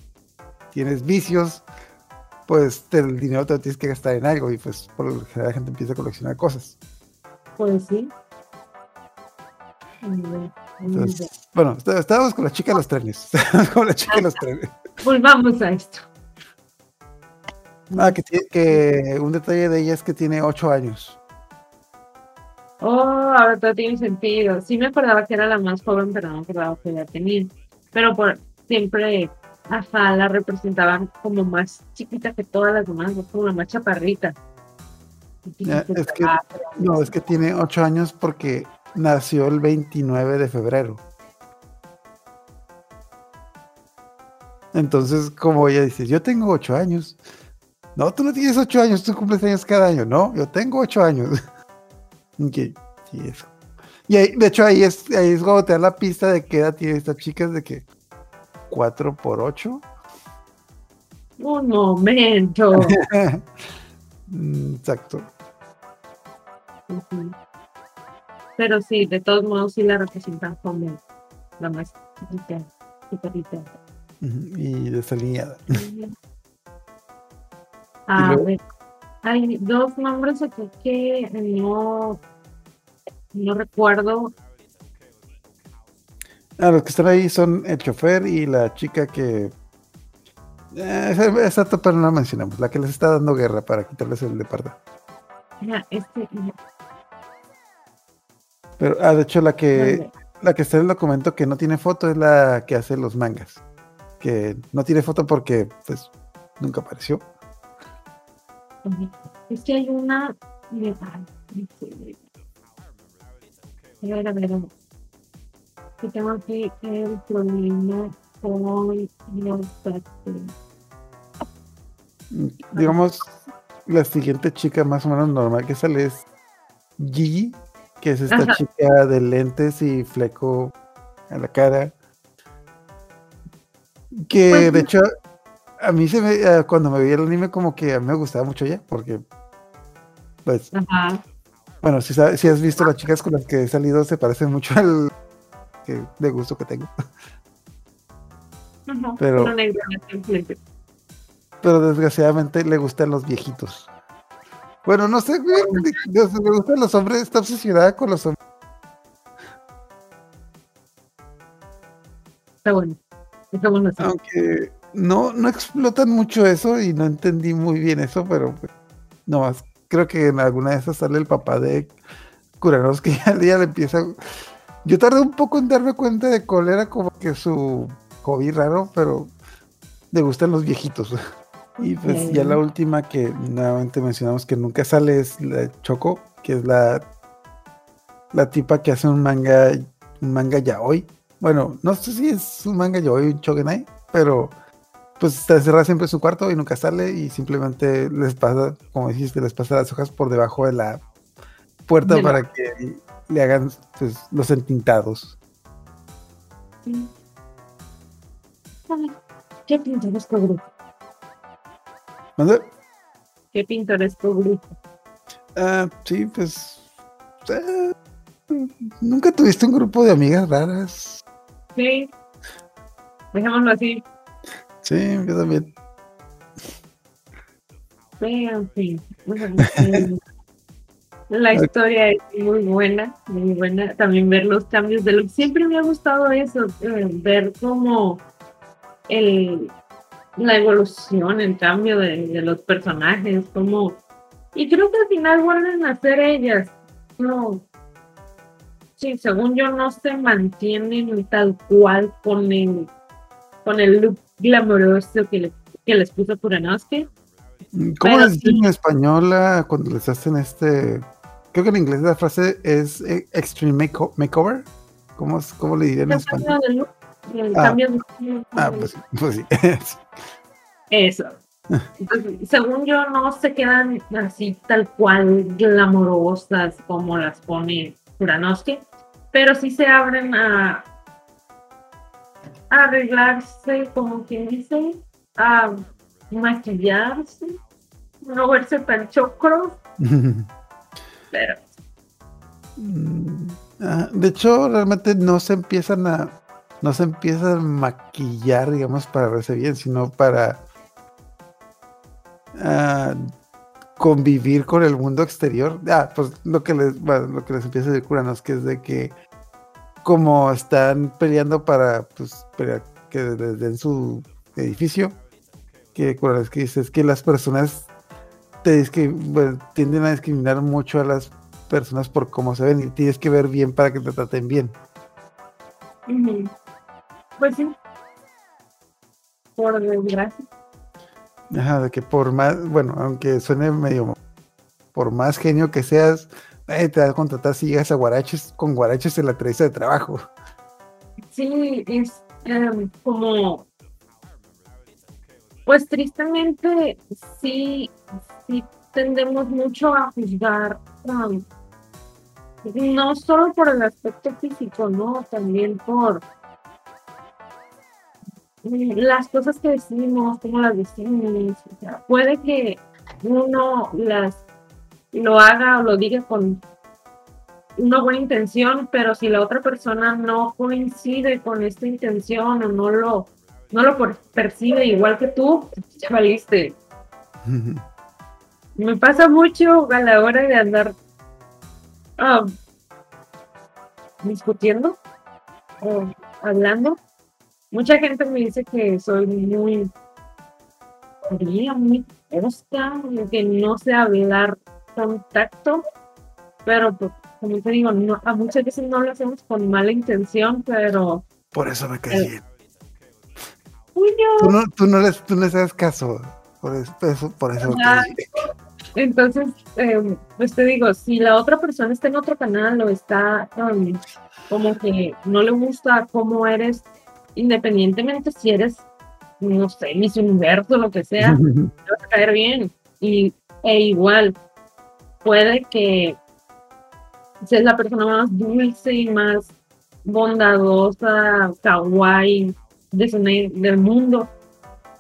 tienes vicios, pues el dinero te lo tienes que gastar en algo y pues por lo general la gente empieza a coleccionar cosas. Pues sí. Entonces, bueno, está- estábamos con la chica de los trenes. Con la chica de los trenes. Volvamos a esto. Ah, que, tiene- que un detalle de ella es que tiene ocho años. Oh, ahora todo tiene sentido. Sí me acordaba que era la más joven, pero no me acordaba que ya tenía. Pero por siempre Ajá, la representaban como más chiquita que todas las demás, como la más chaparrita. Es que, no, es que tiene ocho años porque nació el 29 de febrero. Entonces, como ella dice, yo tengo ocho años. No, tú no tienes ocho años, tú cumples años cada año. No, yo tengo ocho años. ok, sí, eso. Y ahí, de hecho, ahí es, ahí es como te da la pista de qué edad tiene esta chica, es de que 4 por 8. Un momento. Exacto. Ujú. Pero sí, de todos modos sí la representan como la más chiquita, Y desalineada. A luego- ver, hay dos nombres aquí que no, no recuerdo. Ah, los que están ahí son el chofer y la chica que. Eh, esa, esa pero no la mencionamos, la que les está dando guerra para quitarles el departamento. Mira, este, Pero, ah, de hecho, la que, la que está en el documento que no tiene foto es la que hace los mangas. Que no tiene foto porque, pues, nunca apareció. Es que hay una. A ver, a ver. Que tengo aquí el problema con los Digamos, la siguiente chica más o menos normal que sale es Gigi, que es esta Ajá. chica de lentes y fleco a la cara. Que Pues, de hecho, a mí se me, eh, cuando me veía el anime, como que a mí me gustaba mucho ella, porque, pues, Ajá. bueno, si, has visto las chicas con las que he salido, se parecen mucho al que, de gusto que tengo. Ajá. Pero- pero desgraciadamente le gustan los viejitos. Bueno, no sé, güey, le gustan los hombres, está obsesionada con los hombres. Está bueno. Dejémoslo así. Aunque no, no explotan mucho eso y no entendí muy bien eso, pero pues, no más. Creo que en alguna de esas sale el papá de Kuranos que ya, ya le empieza. Yo tardé un poco en darme cuenta de cuál era como que su hobby raro, pero le gustan los viejitos. Y pues ya la última que nuevamente mencionamos que nunca sale es la Choco, que es la, la tipa que hace un manga, un manga yaoi. Bueno, no sé si es un manga yaoi o un shogunai, pero pues está encerrada siempre en su cuarto y nunca sale y simplemente les pasa, como dijiste, les pasa las hojas por debajo de la puerta De la- para que le hagan pues, los entintados. Sí. Ay, Qué pintoresco grupo. ¿Mande? Qué pintoresco grupo. Ah, sí, pues. eh, Nunca tuviste un grupo de amigas raras. Sí. Dejémoslo así. Sí, yo también. Pero, eh, La historia es muy buena, muy buena. También ver los cambios de look. Siempre me ha gustado eso, eh, ver como el, la evolución, el cambio de, de los personajes, como... Y creo que al final vuelven a ser ellas. No. Sí, según yo no se mantienen tal cual con el, con el look glamoroso que, le- que les puso Kuranowski. ¿Cómo les dicen sí. en español ah, cuando les hacen este? Creo que en inglés la frase es eh, extreme makeo- makeover. ¿Cómo, cómo le dirían en español? El Ah. cambio de- Ah, pues, pues sí. Eso. Entonces, según yo, no se quedan así tal cual glamorosas como las pone Kuranowski, pero sí se abren a, a arreglarse, como quien dice, a maquillarse, no verse tan chocros, pero Mm, ah, de hecho, realmente no se empiezan a no se empiezan a maquillar, digamos, para verse bien, sino para ah, convivir con el mundo exterior. Ah, pues lo que les, bueno, lo que les empieza a decir Curanos, que es de que como están peleando para pues que les den su edificio, que Curanos que dice es que las personas te tienden a discriminar mucho a las personas por cómo se ven y tienes que ver bien para que te traten bien. Pues sí. por desgracia. Ajá, de que por más, bueno, aunque suene medio, por más genio que seas, nadie te va a contratar si llegas a guaraches, con guaraches en la entrevista de trabajo. Sí, es em, como, pues tristemente sí, sí tendemos mucho a juzgar, um, no solo por el aspecto físico, ¿no? También por las cosas que decimos, cómo las decimos. o sea, puede que uno las lo haga o lo diga con una buena intención, pero si la otra persona no coincide con esta intención o no lo, no lo per- percibe igual que tú, ya valiste. Me pasa mucho a la hora de andar ah, discutiendo o hablando. Mucha gente me dice que soy muy fría, muy tosca, que no sé hablar con tacto, pero pues, como te digo, no- a muchas veces no lo hacemos con mala intención, pero Por eso me caes Eh. Tú no, tú no les, tú no les hagas caso. Por eso, por eso. Entonces, eh, pues te digo, si la otra persona está en otro canal o está um, como que no le gusta cómo eres, independientemente si eres, no sé, Miss Universo, lo que sea, te vas a caer bien. Y, e igual, puede que seas la persona más dulce y más bondadosa, kawaii de del mundo,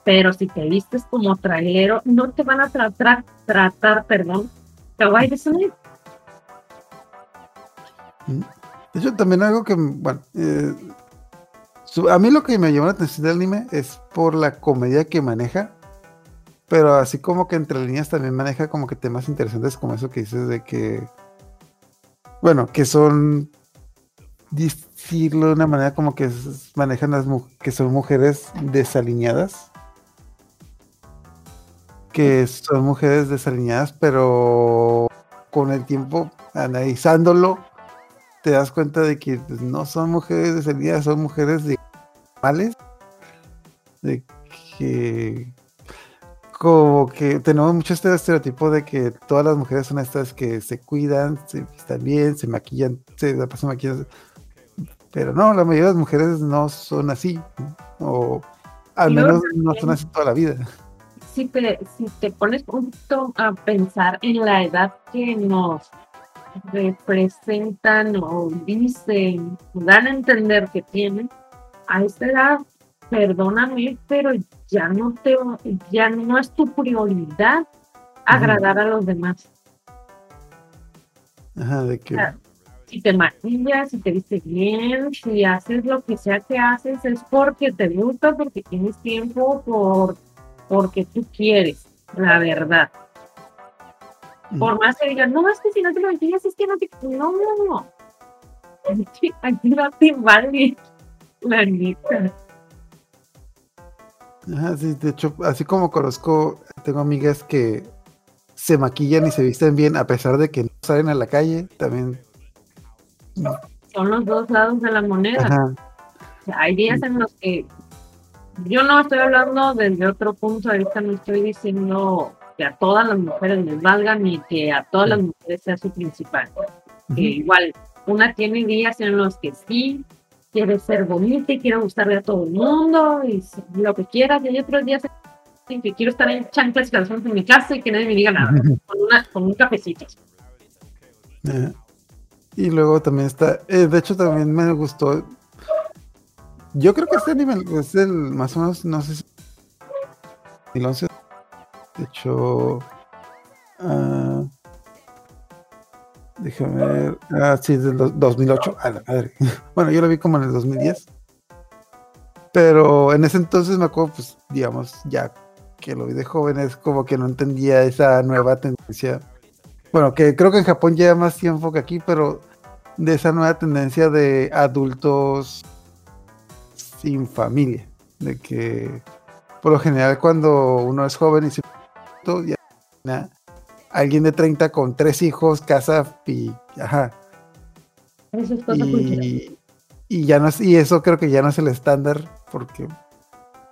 pero si te vistes como trailero, no te van a tratar, tratar, perdón, kawaii de su ne- De hecho, también algo que, bueno, eh, a mí lo que me llamó la atención del anime es por la comedia que maneja, pero así como que entre líneas también maneja como que temas interesantes como eso que dices de que, bueno, que son, decirlo de una manera como que manejan las que son mujeres desalineadas, que son mujeres desalineadas, pero con el tiempo analizándolo te das cuenta de que pues, no son mujeres de salida, son mujeres de males. De que como que tenemos mucho este estereotipo de que todas las mujeres son estas que se cuidan, se están bien, se maquillan, se la pasan maquillando. Pero no, la mayoría de las mujeres no son así. O al menos no son así toda la vida. si te, si te pones un poquito a pensar en la edad que nos representan o dicen, dan a entender que tienen, a esta edad, perdóname, pero ya no te, ya no es tu prioridad agradar a los demás. Ajá, de que Ah. Si te maquillas, si te vistes bien, si haces lo que sea que haces, es porque te gusta, porque tienes tiempo, por, porque tú quieres, la verdad. Por más que digan, no, es que si no te maquillas, es que no te. No, no, no. Aquí, aquí no te vale. La neta. Ajá, sí, de hecho, así como conozco, tengo amigas que se maquillan y se visten bien a pesar de que no salen a la calle, también. Son los dos lados de la moneda. Ajá, O sea, hay días en los que yo no estoy hablando desde otro punto de vista, no estoy diciendo que a todas las mujeres les valga ni que a todas las mujeres sea su principal. Que ujú, igual, una tiene días en los que sí quiere ser bonita y quiere gustarle a todo el mundo y lo que quieras, y hay otros días en que quiero estar en chanclas y calzones en mi casa y que nadie me diga nada, con, una, con un cafecito. ajá. Y luego también está, eh, de hecho también me gustó. Yo creo que este anime es el más o menos, no sé si 2011. De hecho, ah, déjame ver. Ah, sí, del dos- 2008. A la madre. Bueno, yo lo vi como en el 2010. Pero en ese entonces me acuerdo, pues, digamos, ya que lo vi de joven, es como que no entendía esa nueva tendencia. Bueno, que creo que en Japón lleva más tiempo que aquí, pero de esa nueva tendencia de adultos sin familia. De que por lo general cuando uno es joven y se ya na- alguien de 30 con tres hijos, casa y ajá. Eso es cosa. Y, y ya no es, y eso creo que ya no es el estándar, porque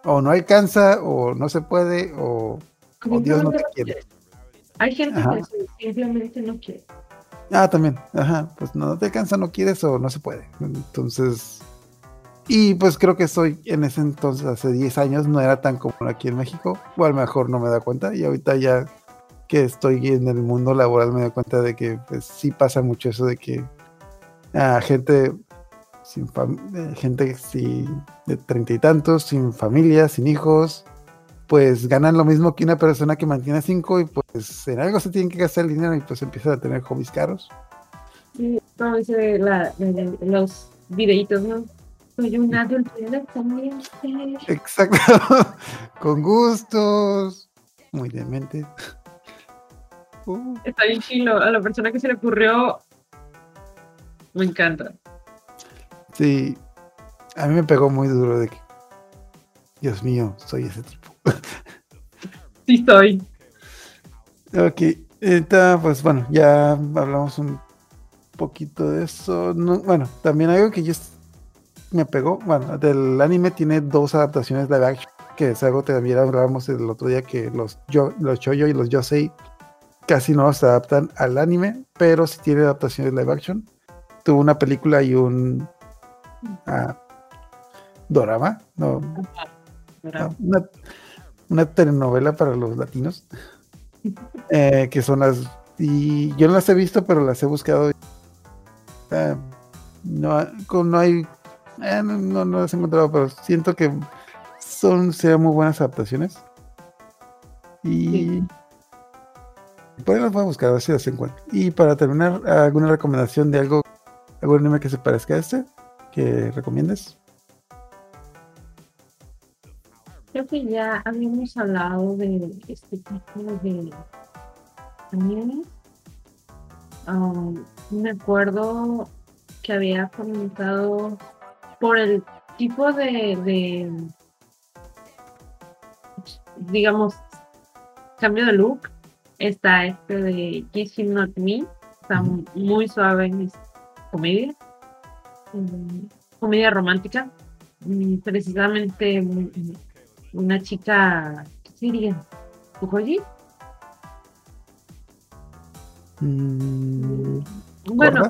o no alcanza, o no se puede, o, o Dios no te quiere. Hay gente Ajá. que simplemente no quiere. Ah, también, ajá, pues no te alcanza, no quieres o no se puede. Entonces, y pues creo que soy en ese entonces, hace 10 años, no era tan común aquí en México, o a lo mejor no me da cuenta, y ahorita ya que estoy en el mundo laboral me doy cuenta de que pues sí pasa mucho eso de que ah, gente sin eh, gente de treinta y tantos, sin familia, sin hijos, pues ganan lo mismo que una persona que mantiene cinco y pues en algo se tienen que gastar el dinero y pues empiezan a tener hobbies caros. Sí, la, la- la- los videitos, ¿no? Soy un adulto también. Exacto. Con gustos. Muy demente. Uh, Está bien chilo. A la persona que se le ocurrió, me encanta. sí. A mí me pegó muy duro de que. Dios mío, soy ese tipo. Sí, soy. Ok. Ahorita, pues bueno, ya hablamos un poquito de eso. No, bueno, también algo que yo me pegó. Bueno, del anime tiene dos adaptaciones live action. Que es algo que también hablábamos el otro día que los yo, los Choyo y los Yosei casi no se adaptan al anime, pero sí tiene adaptaciones live action. Tuvo una película y un ah, dorama, no, no, una, una telenovela para los latinos, eh, que son las, y yo no las he visto, pero las he buscado. Eh, no, no hay, eh, no, no- no las he encontrado, pero siento que son, serían muy buenas adaptaciones. Y Sí. por ahí las voy a buscar, a ver si las encuentro. Y para terminar, ¿alguna recomendación de algo, algún anime que se parezca a este? Que recomiendes. Creo que ya habíamos hablado de este tipo de animes. Um, me acuerdo que había comentado por el tipo de, de, digamos, cambio de look. Está este de Kiss Him Not Me. Está Ujú. muy suave, es comedia. Mm, comedia romántica. Mm, Precisamente una chica, ¿qué sería? Mm, Bueno,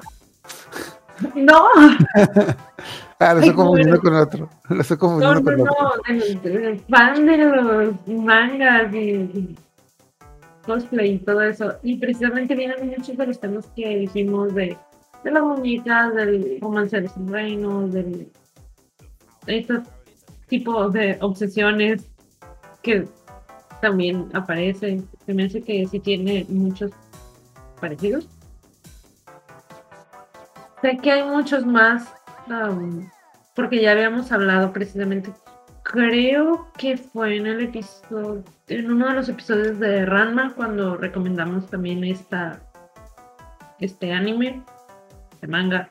no, Ah, lo estoy confundiendo con otro. Lo estoy no, confundiendo no, con otro. no, el fan de los mangas y, y cosplay y todo eso. Y precisamente vienen muchos de los temas que dijimos de, de las muñecas, del romance de los reinos, del estos tipos de obsesiones que también aparecen. Se me hace que sí tiene muchos parecidos. Sé que hay muchos más, porque ya habíamos hablado precisamente. Creo que fue en el episodio, en uno de los episodios de Ranma, cuando recomendamos también esta, este anime, de manga.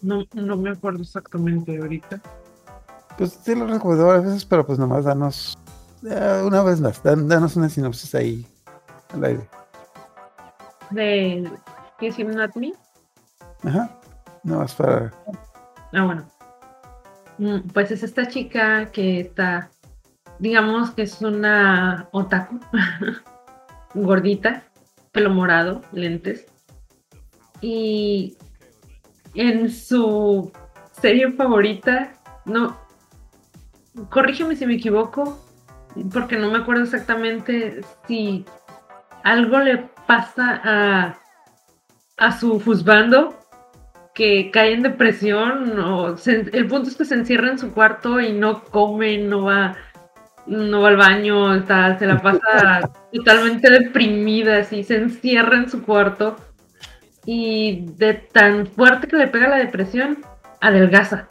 No, no me acuerdo exactamente ahorita. Pues sí lo recuerdo varias veces, pero pues nomás danos eh, una vez más, dan- danos una sinopsis ahí al aire. De Kiss Him Not Me. Ajá. Nomás para. Ah, bueno. Mm, Pues es esta chica que está, digamos que es una otaku, gordita, pelo morado, lentes. Y en su serie favorita, no, corrígeme si me equivoco, porque no me acuerdo exactamente si algo le pasa a, a su juzgando que cae en depresión o se- el punto es que se encierra en su cuarto y no come, no va, no va al baño, está, se la pasa totalmente deprimida, así se encierra en su cuarto y de tan fuerte que le pega la depresión, adelgaza,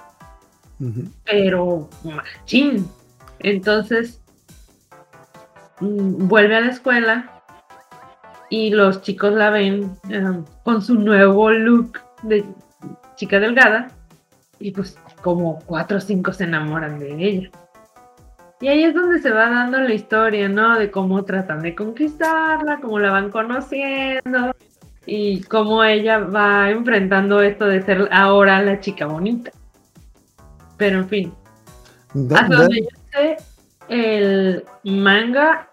pero machín. Entonces mm, vuelve a la escuela y los chicos la ven eh, con su nuevo look de chica delgada y pues como cuatro o cinco se enamoran de ella. Y ahí es donde se va dando la historia, ¿no? De cómo tratan de conquistarla, cómo la van conociendo y cómo ella va enfrentando esto de ser ahora la chica bonita. Pero en fin, Da- hasta da- donde yo sé, el manga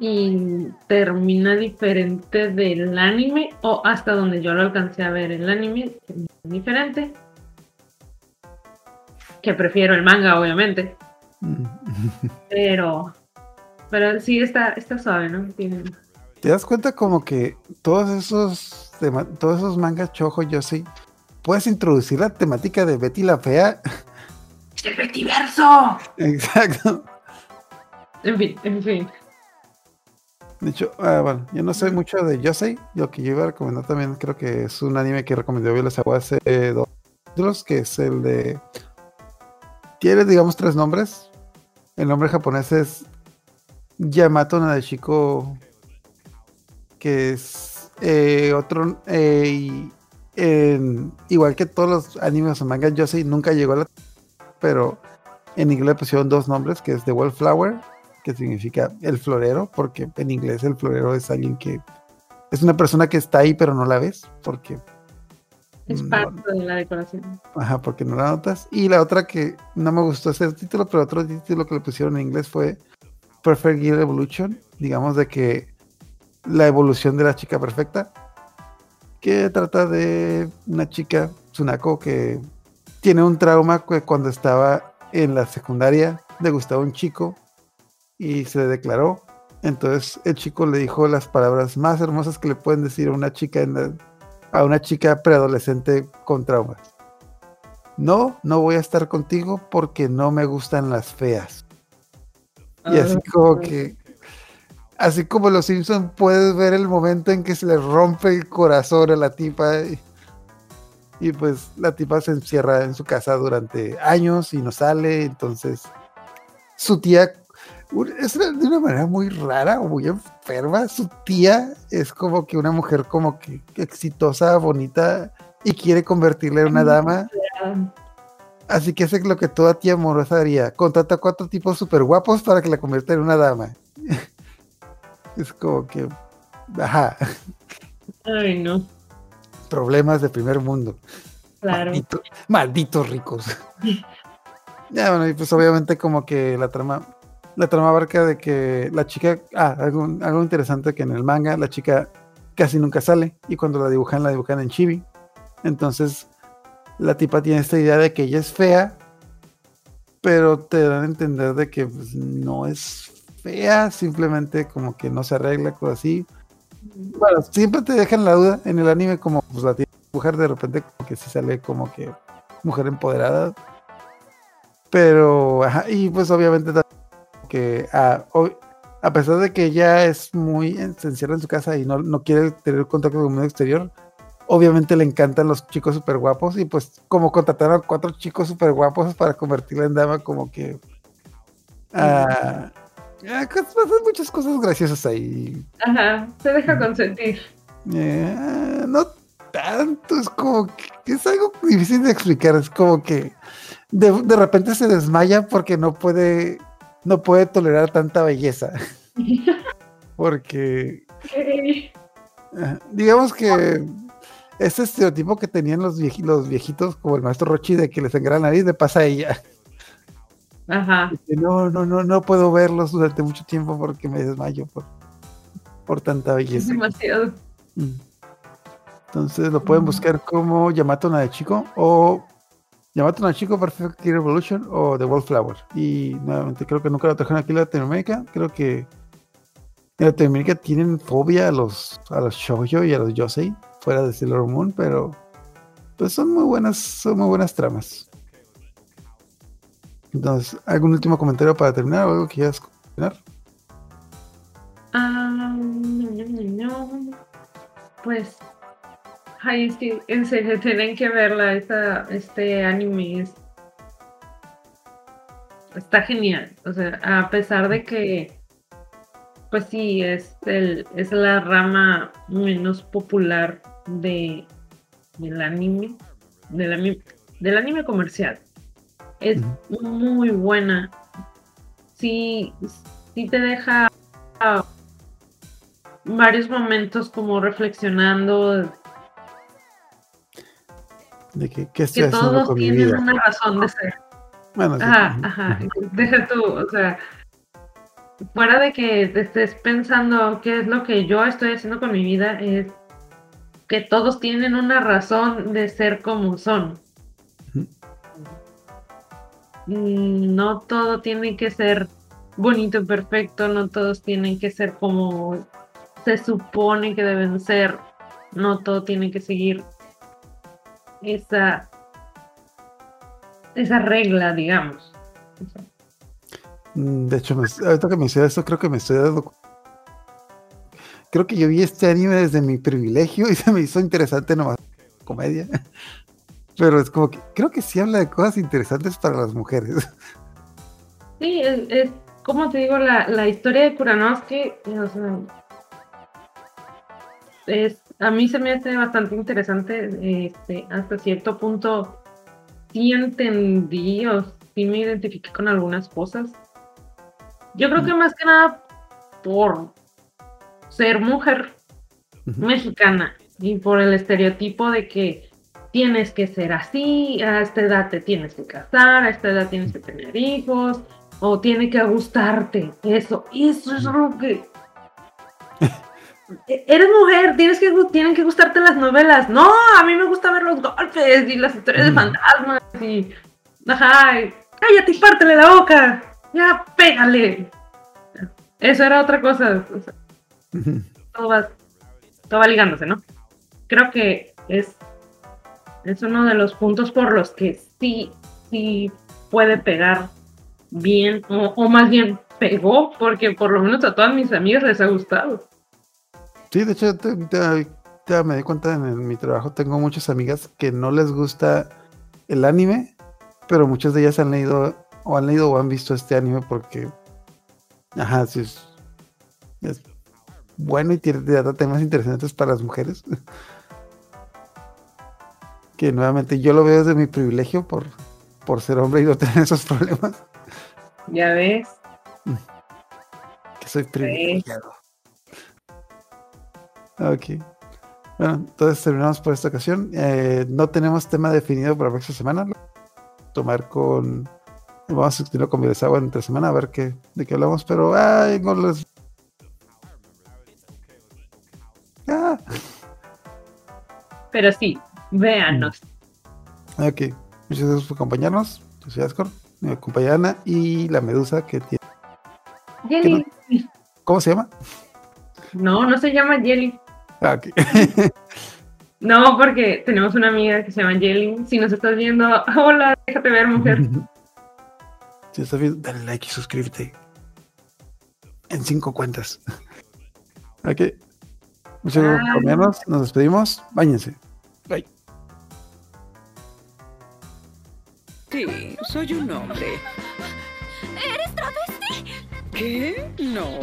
y termina diferente del anime, o hasta donde yo lo alcancé a ver el anime, termina diferente. Que prefiero el manga, obviamente. Mm. Pero, pero sí está, está suave, ¿no? Tiene- ¿Te das cuenta como que todos esos todos esos mangas chojo yo sí puedes introducir la temática de Betty la fea? ¡Es el Betiverso! Exacto. En fin, en fin. De hecho, ah, bueno, yo no soy mucho de Yosei. Lo que yo iba a recomendar también creo que es un anime que recomendó Viola Sagua hace dos títulos, que es el de... Tiene, digamos, tres nombres. El nombre japonés es Yamato Nadeshiko, que es eh, otro... eh, y en- igual que todos los animes o mangas Yosei, nunca llegó a la... Pero en inglés le pusieron dos nombres, que es The Wallflower que significa el florero, porque en inglés el florero es alguien que es una persona que está ahí pero no la ves, porque Es no- parte de la decoración. ajá, porque no la notas. Y la otra que no me gustó ese título, pero otro título que le pusieron en inglés fue Perfect Gear Evolution, digamos de que la evolución de la chica perfecta, que trata de una chica, Tsunako, que tiene un trauma que cuando estaba en la secundaria le gustaba un chico y se declaró. Entonces el chico le dijo las palabras más hermosas que le pueden decir a una chica en la- a una chica preadolescente con traumas. No, no voy a estar contigo porque no me gustan las feas. Y así Ah, como que, así como los Simpsons, puedes ver el momento en que se le rompe el corazón a la tipa. Y, y pues la tipa se encierra en su casa durante años y no sale. Entonces, su tía, es de una manera muy rara o muy enferma. Su tía es como que una mujer como que exitosa, bonita y quiere convertirla en una dama. Así que hace lo que toda tía amorosa haría. Contrata a cuatro tipos súper guapos para que la convierta en una dama. es como que... Ajá. Ay, no. Problemas de primer mundo. Claro. Maldito- malditos ricos. ya, bueno, y pues obviamente como que la trama... La trama abarca de que la chica... Ah, algo, algo interesante que en el manga la chica casi nunca sale. Y cuando la dibujan, la dibujan en chibi. Entonces la tipa tiene esta idea de que ella es fea, pero te dan a entender de que pues, no es fea, simplemente como que no se arregla, cosas así. Bueno, siempre te dejan la duda en el anime como pues la tiene mujer de repente como que sí sale como que mujer empoderada. Pero, ajá, y pues obviamente que a, o- a pesar de que ella es muy se encierra en su casa y no, no quiere tener contacto con el mundo exterior, obviamente le encantan los chicos súper guapos y pues como contrataron a cuatro chicos súper guapos para convertirla en dama como que ah, ah, cos- pasan muchas cosas graciosas ahí. Ajá, se deja consentir. Eh, ah, no tanto es como que es algo difícil de explicar es como que de, de repente se desmaya porque no puede no puede tolerar tanta belleza porque Ajá, Digamos que ese estereotipo que tenían los, vieji- los viejitos, como el maestro Rochi, de que les sangra la nariz, le pasa a ella. Ajá. Que no, no, no, no puedo verlos durante mucho tiempo porque me desmayo por, por tanta Es belleza. demasiado. Mm. Entonces lo pueden Mm. buscar como Yamato Nadeshiko o Yamato Nadeshiko Perfect Gear Evolution o The Wallflower. Y nuevamente creo que nunca lo trajeron aquí en Latinoamérica. Creo que en Latinoamérica tienen fobia a los a los shoujo y a los yosei fuera de Sailor Moon, pero pues son muy buenas, son muy buenas tramas. Entonces, ¿algún último comentario para terminar o algo que quieras comentar? Ah, no, no, no, no. Pues, ay, es que en serio tienen que verla. Esta, este anime es, está genial. O sea, a pesar de que, pues sí, es, el, es la rama menos popular de, del anime, del anime, del anime comercial. Es muy buena. Sí, sí te deja ah, varios momentos como reflexionando. De que, ¿qué estoy que haciendo todos con mi tienen una razón de ser. Bueno, sí. Ajá, ajá. Deja tú, o sea, fuera de que estés pensando qué es lo que yo estoy haciendo con mi vida, es que todos tienen una razón de ser como son. No todo tiene que ser bonito, perfecto, no todos tienen que ser como se supone que deben ser, no todo tiene que seguir esa esa regla, digamos. Mm, De hecho, me- ahorita que me decía esto, creo que me estoy dando. Creo que yo vi este anime desde mi privilegio y se me hizo interesante nomás. Comedia. Pero es como que creo que sí habla de cosas interesantes para las mujeres. Sí, es, es como te digo, la, la historia de Kuranosuke, o sea, es, a mí se me hace bastante interesante, este, hasta cierto punto sí entendí o sí me identifiqué con algunas cosas. Yo creo que más que nada por ser mujer mexicana y por el estereotipo de que tienes que ser así, a esta edad te tienes que casar, a esta edad tienes que tener hijos, o tiene que gustarte. Eso, eso es lo que. Eres mujer, tienes que, tienen que gustarte las novelas. No, a mí me gusta ver los golpes y las historias de fantasmas y. Ajá, y, cállate y pártele la boca. Ya, pégale. Eso era otra cosa. o sea, Ujú. todo va, todo va ligándose, ¿no? Creo que es, es uno de los puntos por los que sí, sí puede pegar bien, o, o más bien pegó, porque por lo menos a todas mis amigas les ha gustado. Sí, de hecho, te- te- te- me di cuenta en, el- mi trabajo, tengo muchas amigas que no les gusta el anime, pero muchas de ellas han leído o han leído o han visto este anime porque, ajá, sí es, es bueno y tiene temas interesantes para las mujeres. que nuevamente yo lo veo desde mi privilegio por, por ser hombre y no tener esos problemas, Ya ves. que soy privilegiado. Ok. Bueno, entonces terminamos por esta ocasión. Eh, no tenemos tema definido para la próxima semana. Lo Tomar con. Vamos a discutirlo con Miresawa entre semana a ver qué, de qué hablamos, pero. ¡Ay! No les... Ah, Pero sí, véanos. ok. Muchas gracias por acompañarnos. Yo soy Ascor, mi compañera Ana y la medusa que tiene. Jelly. ¿Cómo se llama? No, no se llama Jelly. Ah. No, porque tenemos una amiga que se llama Jelly. Si nos estás viendo, hola, déjate ver, mujer. Si estás viendo, dale like y suscríbete. En cinco cuentas. Ok. Muchas gracias por acompañarnos. Nos despedimos. Báñense. Bye. Sí, soy un hombre. ¿Eres travesti? ¿Qué? No.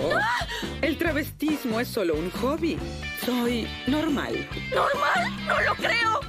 El travestismo es solo un hobby. Soy normal. ¿Normal? No lo creo.